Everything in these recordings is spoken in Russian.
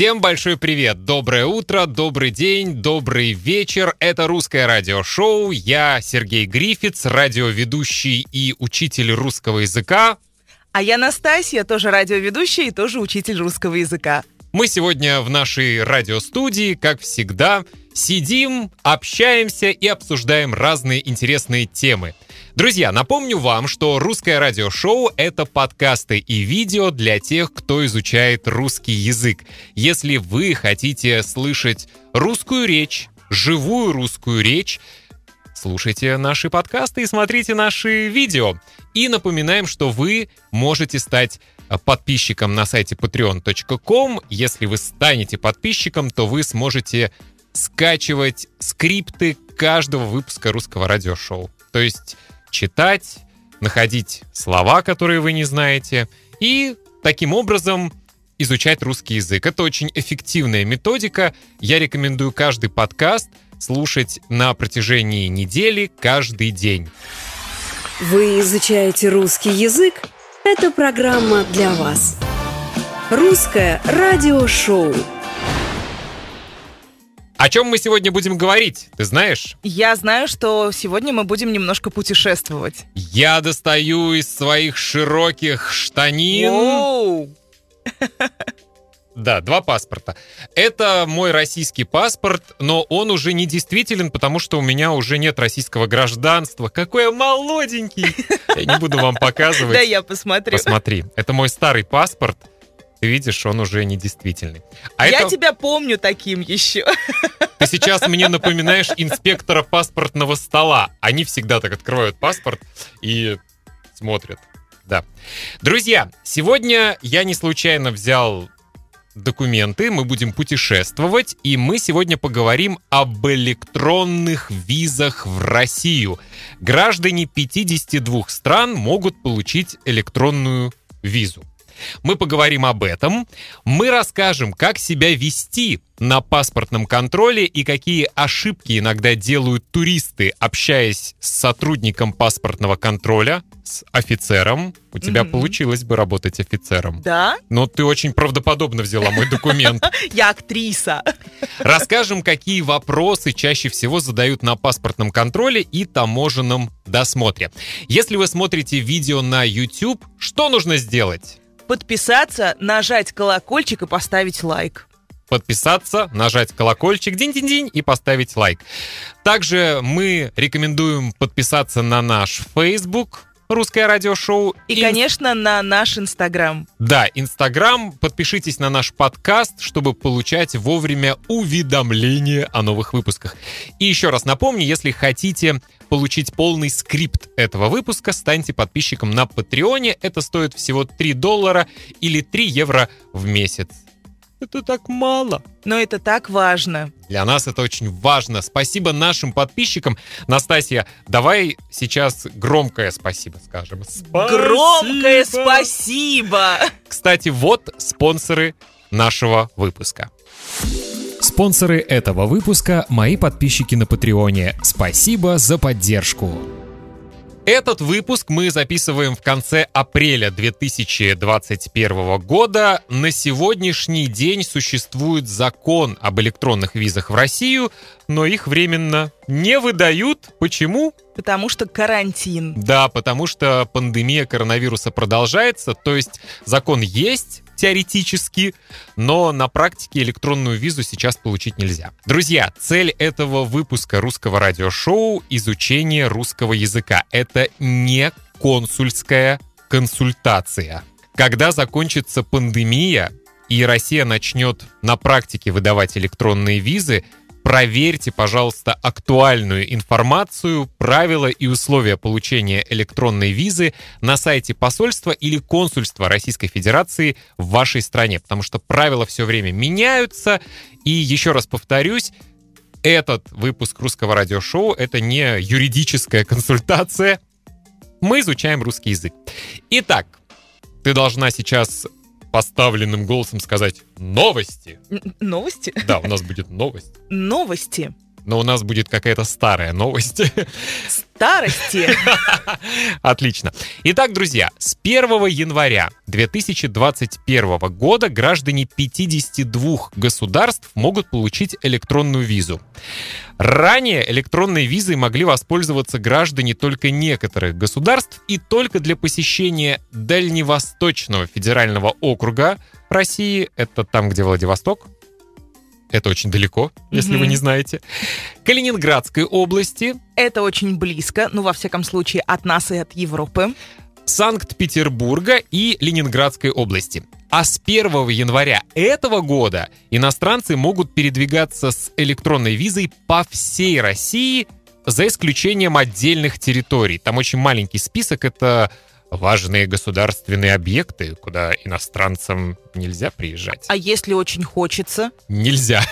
Всем большой привет, доброе утро, добрый день, добрый вечер. Это русское радиошоу. Я Сергей Грифиц, радиоведущий и учитель русского языка. А я Настасья, тоже радиоведущая и тоже учитель русского языка. Мы сегодня в нашей радиостудии, как всегда, сидим, общаемся и обсуждаем разные интересные темы. Друзья, напомню вам, что русское радиошоу — это подкасты и видео для тех, кто изучает русский язык. Если вы хотите слышать русскую речь, живую русскую речь, слушайте наши подкасты и смотрите наши видео. И напоминаем, что вы можете стать подписчиком на сайте patreon.com. Если вы станете подписчиком, то вы сможете скачивать скрипты каждого выпуска русского радиошоу. То есть читать, находить слова, которые вы не знаете, и таким образом изучать русский язык. Это очень эффективная методика. Я рекомендую каждый подкаст слушать на протяжении недели каждый день. Вы изучаете русский язык? Это программа для вас. Русское радиошоу. О чем мы сегодня будем говорить, ты знаешь? Я знаю, что сегодня мы будем немножко путешествовать. Я достаю из своих широких штанин... Воу! Да, два паспорта. Это мой российский паспорт, но он уже не действителен, потому что у меня уже нет российского гражданства. Какой я молоденький! Я не буду вам показывать. Да, я посмотрю. Посмотри, это мой старый паспорт. Ты видишь, он уже недействительный. А Я это тебя помню таким еще. ты сейчас мне напоминаешь инспектора паспортного стола. Они всегда так открывают паспорт и смотрят. Да. Друзья, сегодня я не случайно взял документы, мы будем путешествовать, и мы сегодня поговорим об электронных визах в Россию. Граждане 52 стран могут получить электронную визу. Мы поговорим об этом. Мы расскажем, как себя вести на паспортном контроле и какие ошибки иногда делают туристы, общаясь с сотрудником паспортного контроля, с офицером. У тебя Мгм. получилось бы работать офицером. Да? Но ты очень правдоподобно взяла мой документ. Я актриса. Расскажем, какие вопросы чаще всего задают на паспортном контроле и таможенном досмотре. Если вы смотрите видео на YouTube, что нужно сделать? Подписаться, нажать колокольчик и поставить лайк. подписаться, нажать колокольчик, динь-динь-динь и поставить лайк. Также мы рекомендуем подписаться на наш Facebook «Русское радиошоу». И, конечно, на наш Инстаграм. Да, Инстаграм. Подпишитесь на наш подкаст, чтобы получать вовремя уведомления о новых выпусках. И еще раз напомню, если хотите получить полный скрипт этого выпуска, станьте подписчиком на Патреоне. Это стоит всего 3 доллара или 3 евро в месяц. Это так мало. Но это так важно. Для нас это очень важно. Спасибо нашим подписчикам. Настасья, давай сейчас громкое спасибо скажем. Громкое Спасибо. спасибо! Кстати, вот спонсоры нашего выпуска. Спонсоры этого выпуска – мои подписчики на Патреоне. Спасибо за поддержку. Этот выпуск мы записываем в конце апреля 2021 года. На сегодняшний день существует закон об электронных визах в Россию, но их временно не выдают. Почему? Потому что карантин. Да, потому что пандемия коронавируса продолжается, то есть закон есть теоретически, но на практике электронную визу сейчас получить нельзя. Друзья, цель этого выпуска русского радиошоу — изучение русского языка. Это не консульская консультация. Когда закончится пандемия и Россия начнет на практике выдавать электронные визы, проверьте, пожалуйста, актуальную информацию, правила и условия получения электронной визы на сайте посольства или консульства Российской Федерации в вашей стране, потому что правила все время меняются. И еще раз повторюсь, этот выпуск русского радиошоу — это не юридическая консультация. Мы изучаем русский язык. Итак, ты должна сейчас поставленным голосом сказать «новости». Н- Новости? Да, у нас будет новость. Новости. Но у нас будет какая-то старая новость. Старости. Отлично. Итак, друзья, с 1 января 2021 года граждане 52 государств могут получить электронную визу. Ранее электронной визой могли воспользоваться граждане только некоторых государств и только для посещения Дальневосточного федерального округа России, это там, где Владивосток, это очень далеко, если Мгм. вы не знаете. Калининградской области, Это очень близко, ну, во всяком случае, от нас и от Европы. Санкт-Петербурга и Ленинградской области. А с 1 января этого года иностранцы могут передвигаться с электронной визой по всей России, за исключением отдельных территорий. Там очень маленький список, это важные государственные объекты, куда иностранцам нельзя приезжать. А если очень хочется? Нельзя.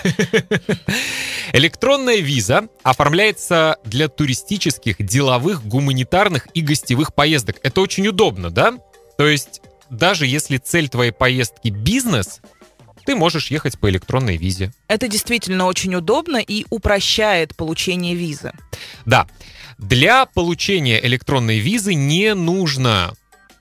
Электронная виза оформляется для туристических, деловых, гуманитарных и гостевых поездок. Это очень удобно, да? То есть даже если цель твоей поездки бизнес, ты можешь ехать по электронной визе. Это действительно очень удобно и упрощает получение визы. Да, для получения электронной визы не нужно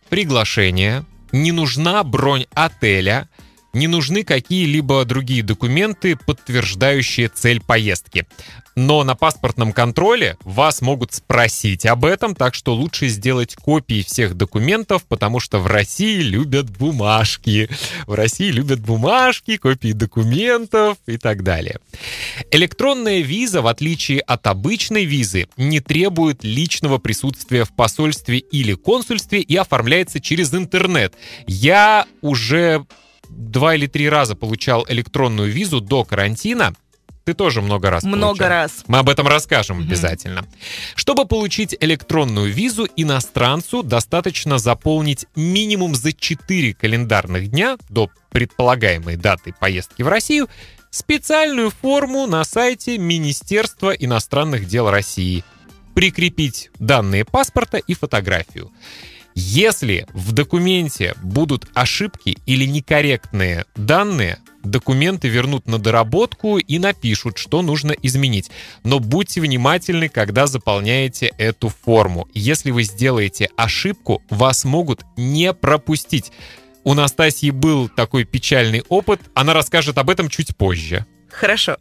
приглашение, не нужна бронь отеля, не нужны какие-либо другие документы, подтверждающие цель поездки. Но на паспортном контроле вас могут спросить об этом, так что лучше сделать копии всех документов, потому что в России любят бумажки. В России любят бумажки, копии документов и так далее. Электронная виза, в отличие от обычной визы, не требует личного присутствия в посольстве или консульстве и оформляется через интернет. Я уже два или три раза получал электронную визу до карантина. Ты тоже много раз Много получал. раз. Мы об этом расскажем Мгм. обязательно. Чтобы получить электронную визу, иностранцу достаточно заполнить минимум за 4 календарных дня до предполагаемой даты поездки в Россию специальную форму на сайте Министерства иностранных дел России. Прикрепить данные паспорта и фотографию. Если в документе будут ошибки или некорректные данные, документы вернут на доработку и напишут, что нужно изменить. Но будьте внимательны, когда заполняете эту форму. Если вы сделаете ошибку, вас могут не пропустить. У Настасьи был такой печальный опыт, она расскажет об этом чуть позже. Хорошо.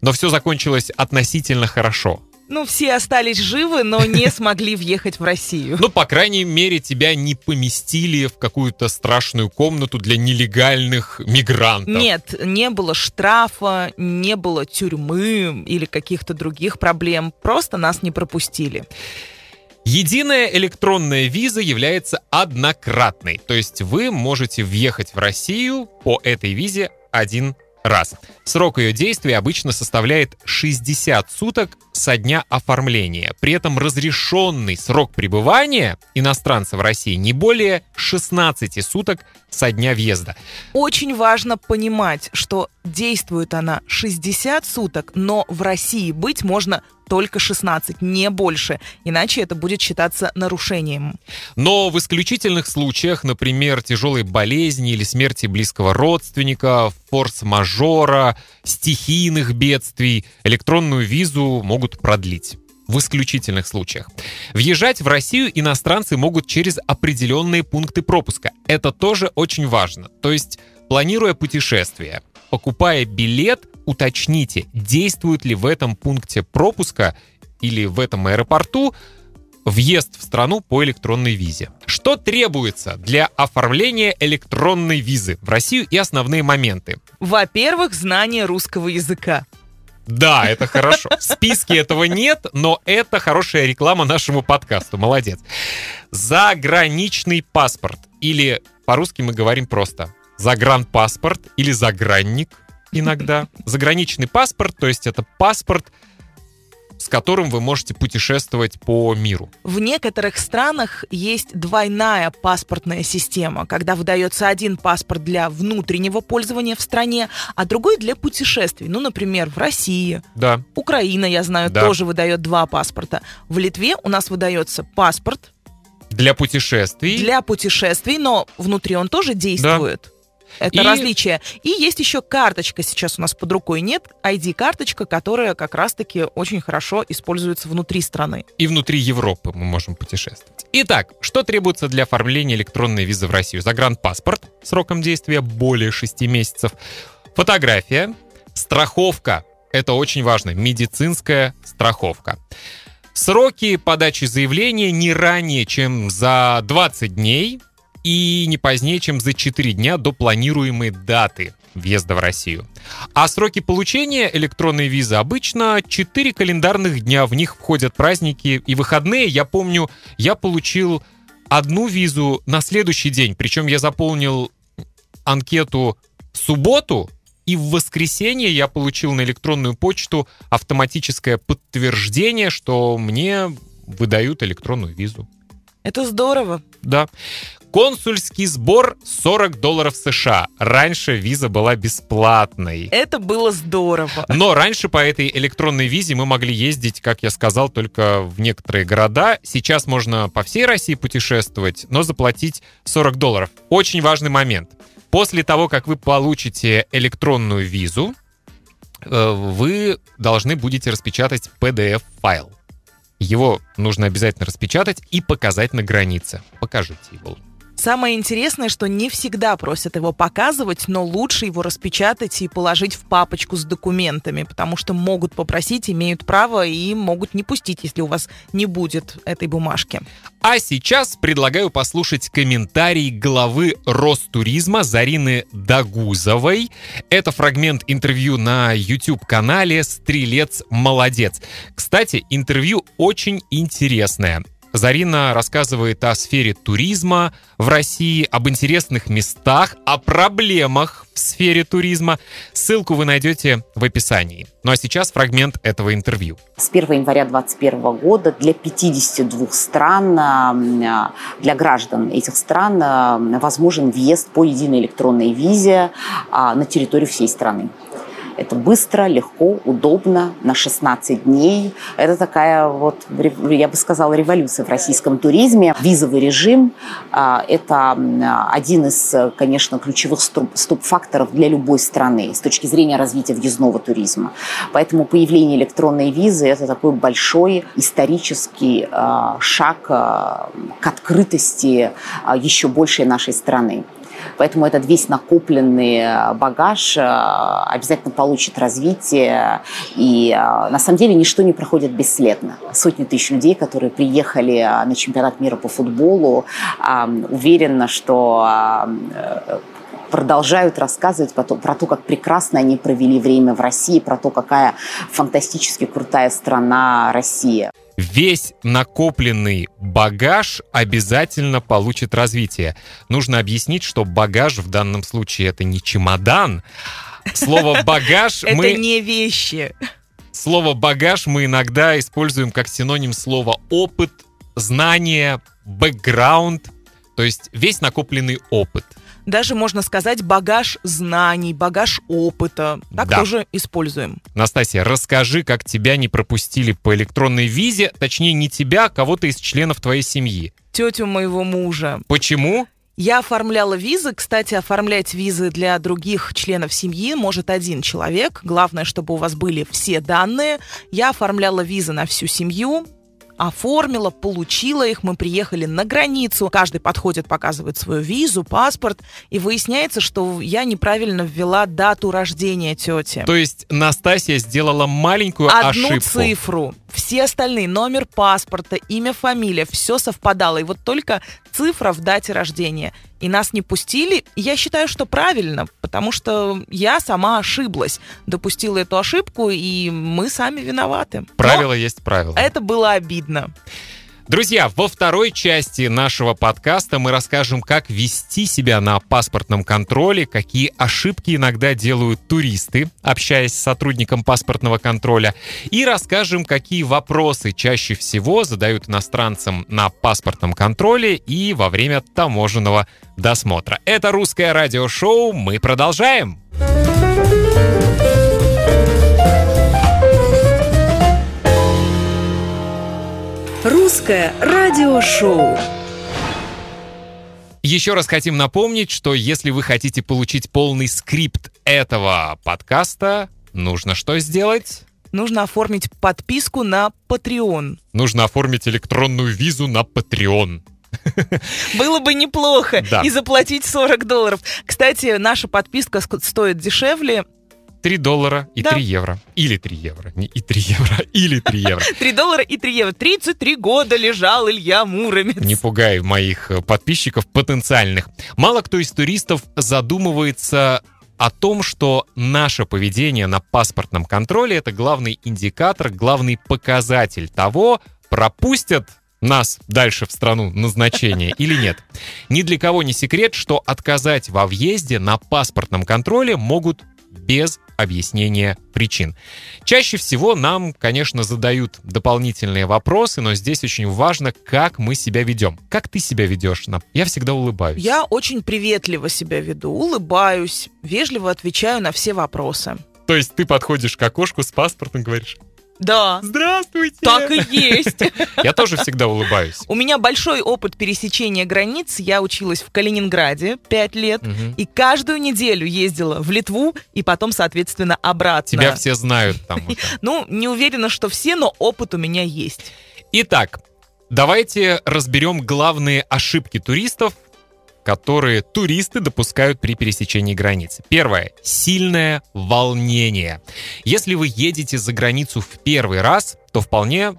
Но все закончилось относительно хорошо. Ну, все остались живы, но не смогли въехать в Россию. Ну, по крайней мере, тебя не поместили в какую-то страшную комнату для нелегальных мигрантов. Нет, не было штрафа, не было тюрьмы или каких-то других проблем. Просто нас не пропустили. Единая электронная виза является однократной, то есть вы можете въехать в Россию по этой визе один раз. Срок ее действия обычно составляет 60 суток со дня оформления. При этом разрешенный срок пребывания иностранца в России не более 16 суток со дня въезда. Очень важно понимать, что действует она 60 суток, но в России быть можно только 16, не больше, иначе это будет считаться нарушением. Но в исключительных случаях, например, тяжелой болезни или смерти близкого родственника, форс-мажора, стихийных бедствий, электронную визу могут продлить. В исключительных случаях. Въезжать в Россию иностранцы могут через определенные пункты пропуска. Это тоже очень важно. То есть, планируя путешествие, покупая билет, уточните, действует ли в этом пункте пропуска или в этом аэропорту въезд в страну по электронной визе. Что требуется для оформления электронной визы в Россию и основные моменты? Во-первых, знание русского языка. Да, это хорошо. В списке этого нет, но это хорошая реклама нашему подкасту. Молодец. Заграничный паспорт. Или по-русски мы говорим просто загранпаспорт или загранник иногда. Заграничный паспорт, то есть это паспорт, с которым вы можете путешествовать по миру. В некоторых странах есть двойная паспортная система, когда выдается один паспорт для внутреннего пользования в стране, а другой для путешествий. Ну, например, в России. Да. Украина, я знаю, Да. тоже выдает два паспорта. В Литве у нас выдается паспорт Для путешествий. для путешествий, но внутри он тоже действует. Это и... различие. И есть еще карточка, сейчас у нас под рукой нет, ID-карточка, которая как раз-таки очень хорошо используется внутри страны. И внутри Европы мы можем путешествовать. Итак, что требуется для оформления электронной визы в Россию? Загранпаспорт сроком действия более 6 месяцев, фотография, страховка, это очень важно, медицинская страховка. Сроки подачи заявления не ранее, чем за 20 дней и не позднее, чем за 4 дня до планируемой даты въезда в Россию. А сроки получения электронной визы обычно 4 календарных дня. В них входят праздники и выходные. Я помню, я получил одну визу на следующий день. Причем я заполнил анкету в субботу, и в воскресенье я получил на электронную почту автоматическое подтверждение, что мне выдают электронную визу. Это здорово. Да. Консульский сбор 40 долларов США. Раньше виза была бесплатной. Это было здорово. Но раньше по этой электронной визе мы могли ездить, как я сказал, только в некоторые города. Сейчас можно по всей России путешествовать, но заплатить 40 долларов. Очень важный момент. После того, как вы получите электронную визу, э, вы должны будете распечатать PDF-файл. Его нужно обязательно распечатать и показать на границе. Покажите его. Самое интересное, что не всегда просят его показывать, но лучше его распечатать и положить в папочку с документами, потому что могут попросить, имеют право и могут не пустить, если у вас не будет этой бумажки. А сейчас предлагаю послушать комментарий главы Ростуризма Зарины Дагузовой. Это фрагмент интервью на YouTube-канале «Стрелец молодец». Кстати, интервью очень интересное. Зарина рассказывает о сфере туризма в России, об интересных местах, о проблемах в сфере туризма. Ссылку вы найдете в описании. Ну а сейчас фрагмент этого интервью. С 1 января 2021 года для 52 стран, э, для граждан этих стран возможен въезд по единой электронной визе а, на территорию всей страны. Это быстро, легко, удобно, на 16 дней. Это такая вот, я бы сказала, революция в российском туризме. Визовый режим а, – это один из, конечно, ключевых стоп-факторов для любой страны с точки зрения развития въездного туризма. Поэтому появление электронной визы – это такой большой исторический а, шаг а, к открытости еще большей нашей страны. Поэтому этот весь накопленный э, багаж э, обязательно получит развитие. И э, на самом деле ничто не проходит бесследно. Сотни тысяч людей, которые приехали на чемпионат мира по футболу, уверена, что продолжают рассказывать про то, про то, как прекрасно они провели время в России, про то, какая фантастически крутая страна Россия весь накопленный багаж обязательно получит развитие. Нужно объяснить, что багаж в данном случае это не чемодан. Слово багаж мы... Это не вещи. Слово багаж мы иногда используем как синоним слова опыт, знание, бэкграунд, то есть весь накопленный опыт – даже, можно сказать, багаж знаний, багаж опыта. Так да. тоже используем. Настасья, расскажи, как тебя не пропустили по электронной визе, точнее не тебя, а кого-то из членов твоей семьи. Тетю моего мужа. Почему? Я оформляла визы. Кстати, оформлять визы для других членов семьи может один человек. Главное, чтобы у вас были все данные. Я оформляла визы на всю семью оформила, получила их, мы приехали на границу, каждый подходит, показывает свою визу, паспорт, и выясняется, что я неправильно ввела дату рождения тети. То есть Настасья сделала маленькую Одну ошибку. цифру. Все остальные, номер паспорта, имя, фамилия, все совпадало. И вот только цифра в дате рождения. И нас не пустили. Я считаю, что правильно, потому что я сама ошиблась. Допустила эту ошибку, и мы сами виноваты. Правило Но есть правило. Это было обидно. Друзья, во второй части нашего подкаста мы расскажем, как вести себя на паспортном контроле, какие ошибки иногда делают туристы, общаясь с сотрудником паспортного контроля, и расскажем, какие вопросы чаще всего задают иностранцам на паспортном контроле и во время таможенного досмотра. Это русское радиошоу, мы продолжаем. Русское радиошоу. Еще раз хотим напомнить, что если вы хотите получить полный скрипт этого подкаста, нужно что сделать? Нужно оформить подписку на Patreon. Нужно оформить электронную визу на Patreon. Было бы неплохо. Да. И заплатить 40 долларов. Кстати, наша подписка ск- стоит дешевле. 3 доллара и Да. 3 евро. Или 3 евро. Не и 3 евро, или 3 евро. 3 доллара и 3 евро. 33 года лежал Илья Муромец. Не пугай моих э, подписчиков потенциальных. Мало кто из туристов задумывается о том, что наше поведение на паспортном контроле это главный индикатор, главный показатель того, пропустят нас дальше в страну назначения или нет. Ни для кого не секрет, что отказать во въезде на паспортном контроле могут без объяснения причин. Чаще всего нам, конечно, задают дополнительные вопросы, но здесь очень важно, как мы себя ведем. Как ты себя ведешь? Я всегда улыбаюсь. Я очень приветливо себя веду, улыбаюсь, вежливо отвечаю на все вопросы. То есть ты подходишь к окошку с паспортом и говоришь Да, «Здравствуйте!» так и есть. Я тоже всегда улыбаюсь. У меня большой опыт пересечения границ. Я училась в Калининграде 5 лет. Мгм. И каждую неделю ездила в Литву и потом, соответственно, обратно. Тебя все знают там. Ну, не уверена, что все, но опыт у меня есть. Итак, давайте разберем главные ошибки туристов, которые туристы допускают при пересечении границы. Первое. Сильное волнение. Если вы едете за границу в первый раз, то вполне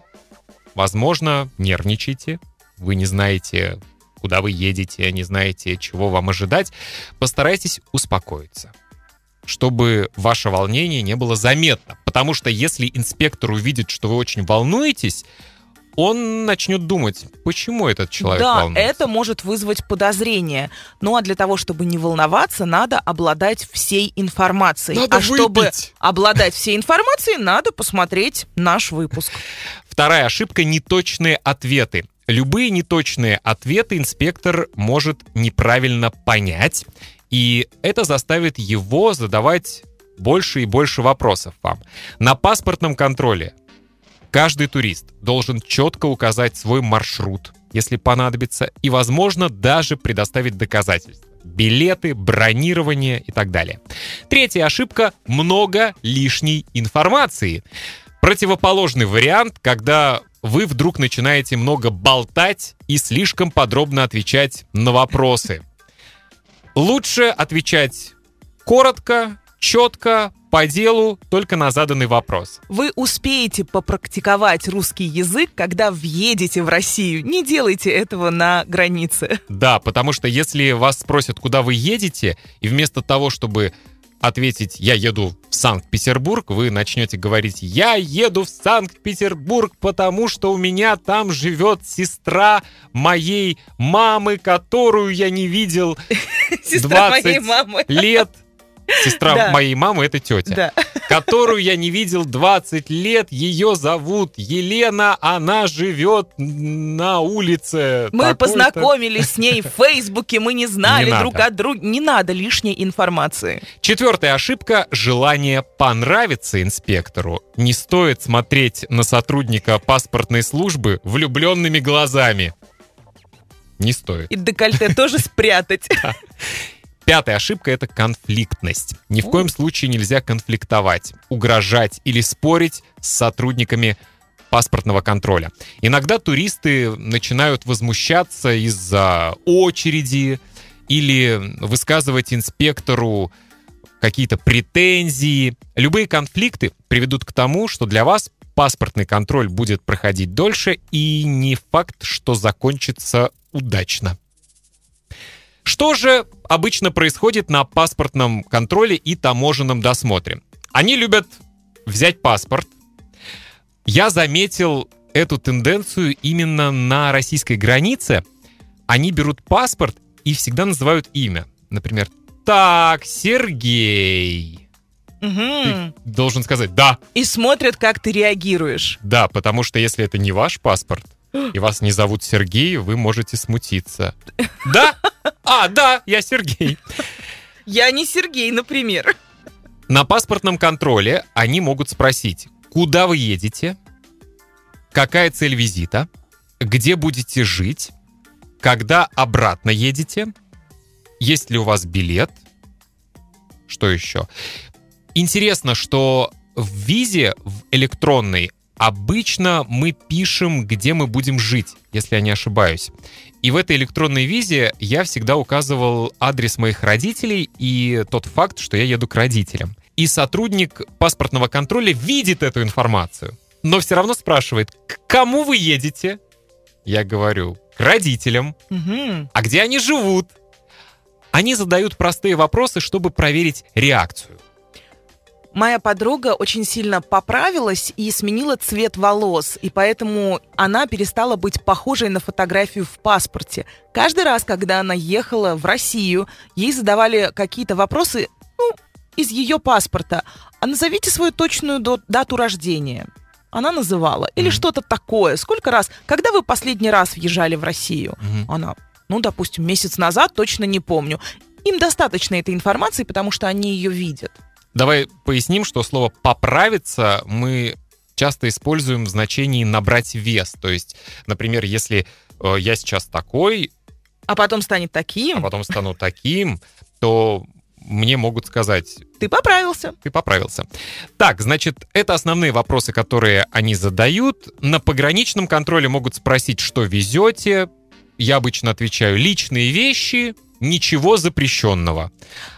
возможно нервничаете, вы не знаете, куда вы едете, не знаете, чего вам ожидать. Постарайтесь успокоиться чтобы ваше волнение не было заметно. Потому что если инспектор увидит, что вы очень волнуетесь, он начнет думать, почему этот человек да, волнуется. это может вызвать подозрение. Ну а для того, чтобы не волноваться, надо обладать всей информацией. Надо а чтобы выпить. обладать всей информацией, надо посмотреть наш выпуск. Вторая ошибка — неточные ответы. Любые неточные ответы инспектор может неправильно понять, и это заставит его задавать больше и больше вопросов вам. На паспортном контроле каждый турист должен четко указать свой маршрут, если понадобится, и, возможно, даже предоставить доказательства. Билеты, бронирование и так далее. Третья ошибка — много лишней информации. Противоположный вариант, когда вы вдруг начинаете много болтать и слишком подробно отвечать на вопросы. Лучше отвечать коротко, четко, по делу, только на заданный вопрос. Вы успеете попрактиковать русский язык, когда въедете в Россию. Не делайте этого на границе. Да, потому что если вас спросят, куда вы едете, и вместо того, чтобы ответить «я еду в Санкт-Петербург», вы начнете говорить «я еду в Санкт-Петербург, потому что у меня там живет сестра моей мамы, которую я не видел Сестра 20 моей мамы. лет». Сестра Да. моей мамы — это тетя. Да. которую я не видел 20 лет. Ее зовут Елена, она живет на улице. Мы познакомились с ней в Фейсбуке, мы не знали Не друг от друга. Не надо лишней информации. Четвертая ошибка – желание понравиться инспектору. Не стоит смотреть на сотрудника паспортной службы влюбленными глазами. Не стоит. И декольте тоже спрятать. Пятая ошибка – это конфликтность. Ни в коем случае нельзя конфликтовать, угрожать или спорить с сотрудниками паспортного контроля. Иногда туристы начинают возмущаться из-за очереди или высказывать инспектору какие-то претензии. Любые конфликты приведут к тому, что для вас паспортный контроль будет проходить дольше и не факт, что закончится удачно. Что же обычно происходит на паспортном контроле и таможенном досмотре? Они любят взять паспорт. Я заметил эту тенденцию именно на российской границе. Они берут паспорт и всегда называют имя. Например, так, Сергей. Мгм. Должен сказать «да», И смотрят, как ты реагируешь. да, потому что если это не ваш паспорт, и вас не зовут Сергей, вы можете смутиться. Да? А, да, я Сергей. Я не Сергей, например. На паспортном контроле они могут спросить, куда вы едете, какая цель визита, где будете жить, когда обратно едете, есть ли у вас билет. Что еще? Интересно, что в визе в электронной обычно мы пишем, где мы будем жить, если я не ошибаюсь. И в этой электронной визе я всегда указывал адрес моих родителей и тот факт, что я еду к родителям. И сотрудник паспортного контроля видит эту информацию, но все равно спрашивает, к кому вы едете? Я говорю, к родителям. Мгм. А где они живут? Они задают простые вопросы, чтобы проверить реакцию. Моя подруга очень сильно поправилась и сменила цвет волос, и поэтому она перестала быть похожей на фотографию в паспорте. Каждый раз, когда она ехала в Россию, ей задавали какие-то вопросы ну, из ее паспорта. А назовите свою точную дату рождения. Она называла. Или Мгм. что-то такое. Сколько раз? Когда вы последний раз въезжали в Россию? Мгм. Она, ну, допустим, месяц назад, точно не помню. Им достаточно этой информации, потому что они ее видят. Давай поясним, что слово «поправиться» мы часто используем в значении «набрать вес». То есть, например, если э, я сейчас такой, А потом станет а таким, потом стану таким, то мне могут сказать, ты поправился. ты поправился. Так, значит, это основные вопросы, которые они задают. На пограничном контроле могут спросить, что везете. Я обычно отвечаю личные вещи, ничего запрещенного.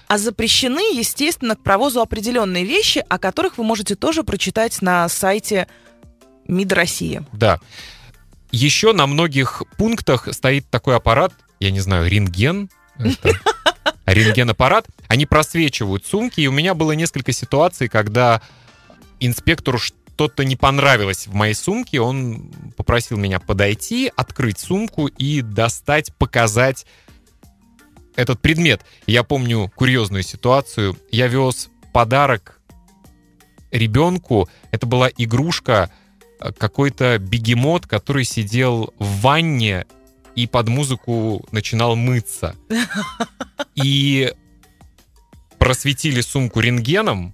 А запрещены, естественно, к провозу определенные вещи, о которых вы можете тоже прочитать на сайте МИД России. Да. Еще на многих пунктах стоит такой аппарат, я не знаю, рентген. Рентген-аппарат. Они просвечивают сумки, и у меня было несколько ситуаций, когда инспектору что-то не понравилось в моей сумке, он попросил меня подойти, открыть сумку и достать, показать этот предмет. Я помню курьезную ситуацию. Я вез подарок ребенку. Это была игрушка, э, какой-то бегемот, который сидел в ванне и под музыку начинал мыться. И просветили сумку рентгеном,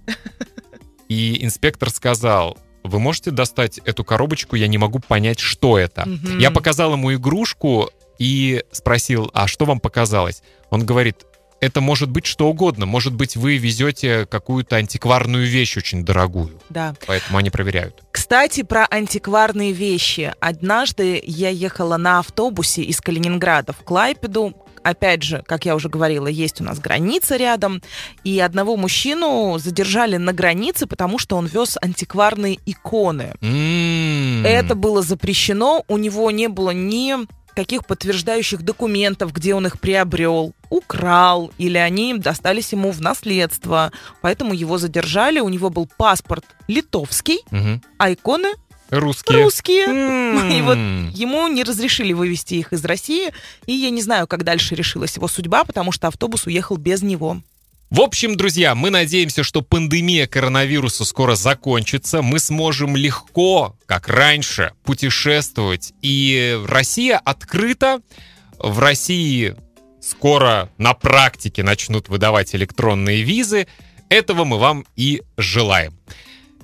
и инспектор сказал, вы можете достать эту коробочку, я не могу понять, что это. Мгм. Я показал ему игрушку и спросил, а что вам показалось? Он говорит, это может быть что угодно. Может быть, вы везете какую-то антикварную вещь очень дорогую. Да. Поэтому они проверяют. Кстати, про антикварные вещи. Однажды я ехала на автобусе из Калининграда в Клайпеду. Опять же, как я уже говорила, есть у нас граница рядом. И одного мужчину задержали на границе, потому что он вез антикварные иконы. М. Это было запрещено. У него не было ни каких подтверждающих документов, где он их приобрел, украл, или они достались ему в наследство. Поэтому его задержали. У него был паспорт литовский, Мгм. а иконы Русские. русские. И вот ему не разрешили вывести их из России. И я не знаю, как дальше решилась его судьба, потому что автобус уехал без него. В общем, друзья, мы надеемся, что пандемия коронавируса скоро закончится. Мы сможем легко, как раньше, путешествовать. И Россия открыта. В России скоро на практике начнут выдавать электронные визы. Этого мы вам и желаем.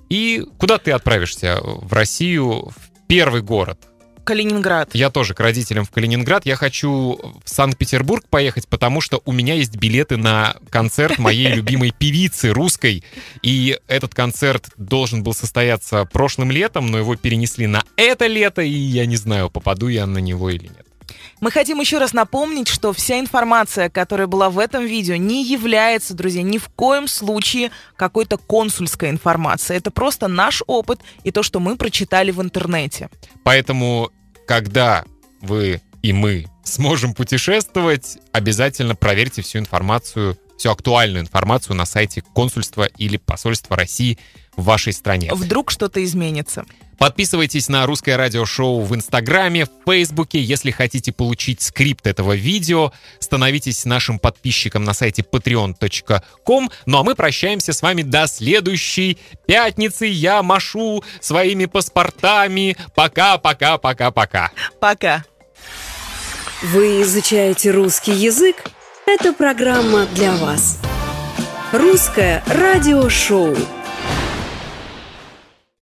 И куда ты отправишься? В Россию, в первый город? Калининград. Я тоже к родителям в Калининград. Я хочу в Санкт-Петербург поехать, потому что у меня есть билеты на концерт моей любимой певицы русской. И этот концерт должен был состояться прошлым летом, но его перенесли на это лето, и я не знаю, попаду я на него или нет. Мы хотим еще раз напомнить, что вся информация, которая была в этом видео, не является, друзья, ни в коем случае какой-то консульской информацией. Это просто наш опыт и то, что мы прочитали в интернете. Поэтому, когда вы и мы сможем путешествовать, обязательно проверьте всю информацию, всю актуальную информацию на сайте консульства или посольства России в вашей стране. Вдруг что-то изменится. Подписывайтесь на русское радиошоу в Инстаграме, в Фейсбуке. Если хотите получить скрипт этого видео, становитесь нашим подписчиком на сайте patreon.com. Ну а мы прощаемся с вами до следующей пятницы. Я машу своими паспортами. Пока-пока-пока-пока. Пока. Вы изучаете русский язык? Это программа для вас. Русское радиошоу.